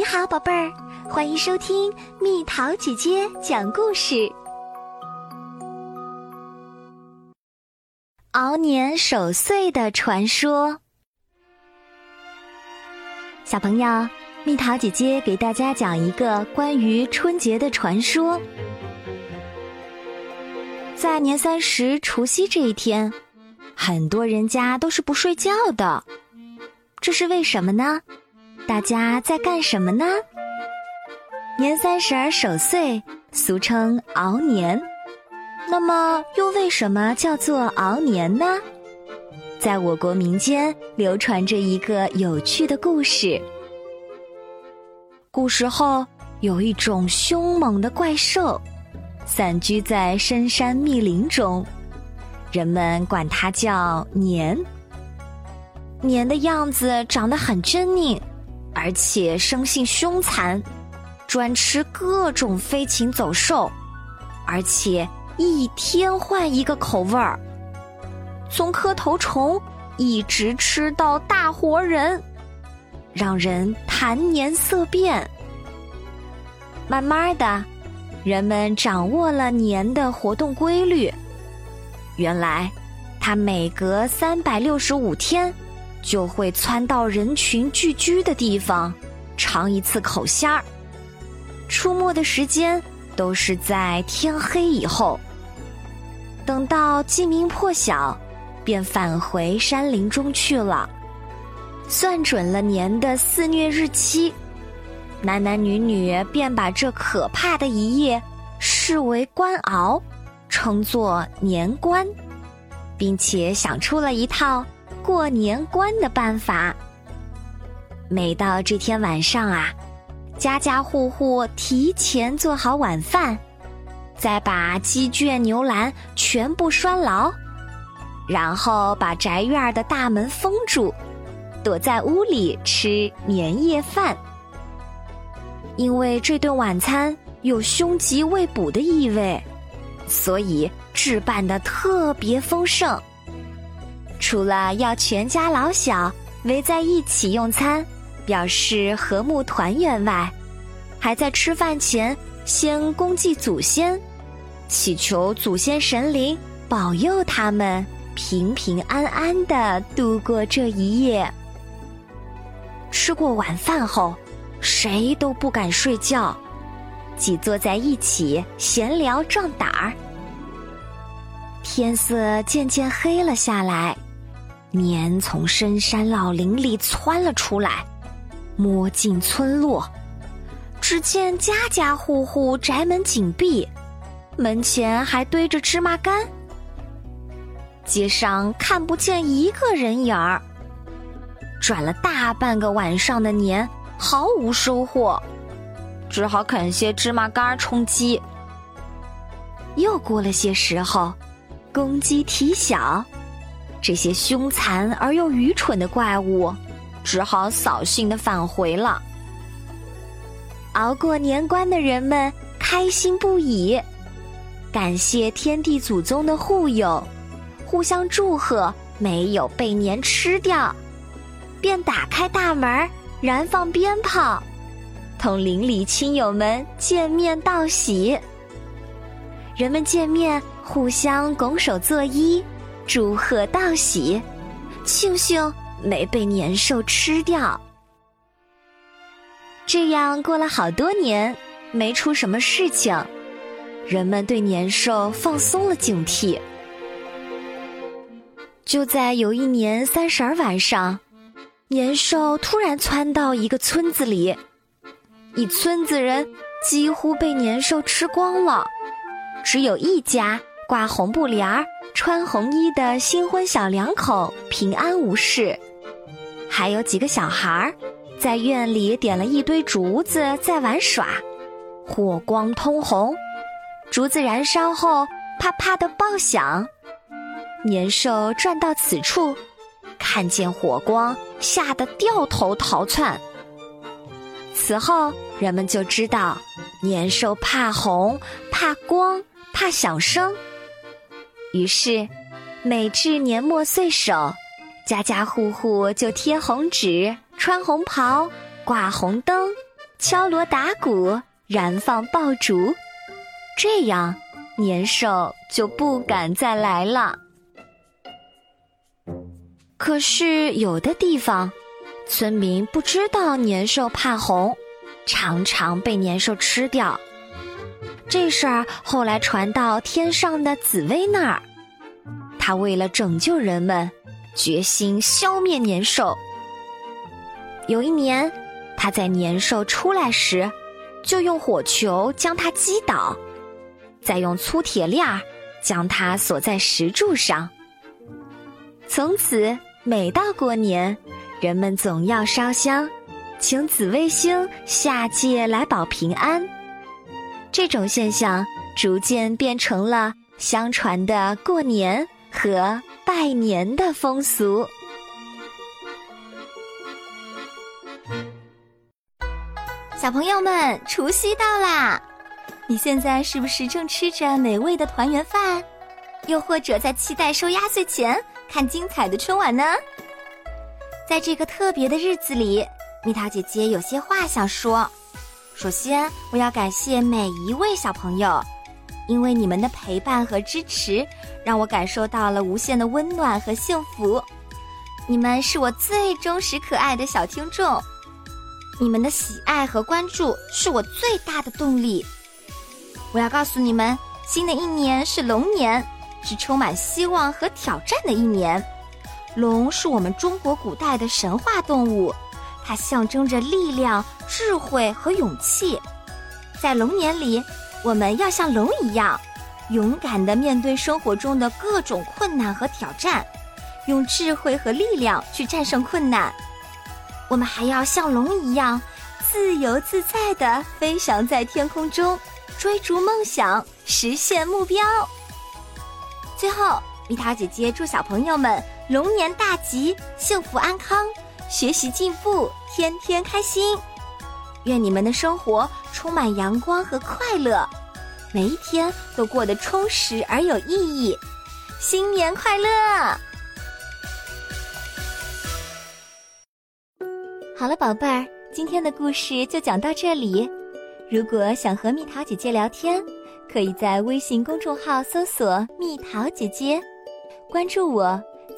你好，宝贝儿，欢迎收听蜜桃姐姐讲故事。熬年守岁的传说，小朋友，蜜桃姐姐给大家讲一个关于春节的传说。在年三十除夕这一天，很多人家都是不睡觉的，这是为什么呢？大家在干什么呢？年三十儿守岁，俗称熬年。那么，又为什么叫做熬年呢？在我国民间流传着一个有趣的故事。古时候，有一种凶猛的怪兽，散居在深山密林中，人们管它叫年。年的样子长得很狰狞。而且生性凶残，专吃各种飞禽走兽，而且一天换一个口味儿，从磕头虫一直吃到大活人，让人谈年色变。慢慢的，人们掌握了年的活动规律，原来，它每隔三百六十五天。就会窜到人群聚居的地方，尝一次口鲜儿。出没的时间都是在天黑以后。等到鸡鸣破晓，便返回山林中去了。算准了年的肆虐日期，男男女女便把这可怕的一夜视为关熬，称作年关，并且想出了一套。过年关的办法。每到这天晚上啊，家家户户提前做好晚饭，再把鸡圈牛栏全部拴牢，然后把宅院的大门封住，躲在屋里吃年夜饭。因为这顿晚餐有凶吉未卜的意味，所以置办的特别丰盛。除了要全家老小围在一起用餐，表示和睦团圆外，还在吃饭前先恭祭祖先，祈求祖先神灵保佑他们平平安安的度过这一夜。吃过晚饭后，谁都不敢睡觉，挤坐在一起闲聊壮胆儿。天色渐渐黑了下来。年从深山老林里窜了出来，摸进村落，只见家家户户宅门紧闭，门前还堆着芝麻干，街上看不见一个人影儿。转了大半个晚上的年，毫无收获，只好啃些芝麻干充饥。又过了些时候，公鸡啼晓。这些凶残而又愚蠢的怪物，只好扫兴的返回了。熬过年关的人们开心不已，感谢天地祖宗的护佑，互相祝贺没有被年吃掉，便打开大门，燃放鞭炮，同邻里亲友们见面道喜。人们见面，互相拱手作揖。祝贺道喜，庆幸没被年兽吃掉。这样过了好多年，没出什么事情，人们对年兽放松了警惕。就在有一年三十儿晚上，年兽突然窜到一个村子里，一村子人几乎被年兽吃光了，只有一家挂红布帘儿。穿红衣的新婚小两口平安无事，还有几个小孩儿在院里点了一堆竹子在玩耍，火光通红，竹子燃烧后啪啪的爆响。年兽转到此处，看见火光，吓得掉头逃窜。此后，人们就知道年兽怕红、怕光、怕响声。于是，每至年末岁首，家家户户就贴红纸、穿红袍、挂红灯，敲锣打鼓，燃放爆竹，这样年兽就不敢再来了。可是有的地方，村民不知道年兽怕红，常常被年兽吃掉。这事儿后来传到天上的紫薇那儿，他为了拯救人们，决心消灭年兽。有一年。他在年兽出来时，就用火球将它击倒，再用粗铁链儿将它锁在石柱上。从此，每到过年，人们总要烧香，请紫微星下界来保平安。这种现象逐渐变成了相传的过年和拜年的风俗。小朋友们，除夕到啦！你现在是不是正吃着美味的团圆饭，又或者在期待收压岁钱、看精彩的春晚呢？在这个特别的日子里，蜜桃姐姐有些话想说。首先，我要感谢每一位小朋友，因为你们的陪伴和支持，让我感受到了无限的温暖和幸福。你们是我最忠实可爱的小听众。你们的喜爱和关注是我最大的动力。我要告诉你们，新的一年是龙年，是充满希望和挑战的一年。龙是我们中国古代的神话动物，它象征着力量、智慧和勇气。在龙年里，我们要像龙一样，勇敢地面对生活中的各种困难和挑战，用智慧和力量去战胜困难。我们还要像龙一样，自由自在地飞翔在天空中，追逐梦想，实现目标。最后，蜜桃姐姐祝小朋友们龙年大吉，幸福安康，学习进步，天天开心。愿你们的生活充满阳光和快乐，每一天都过得充实而有意义。新年快乐！好了，宝贝儿，今天的故事就讲到这里。如果想和蜜桃姐姐聊天，可以在微信公众号搜索“蜜桃姐姐”，关注我，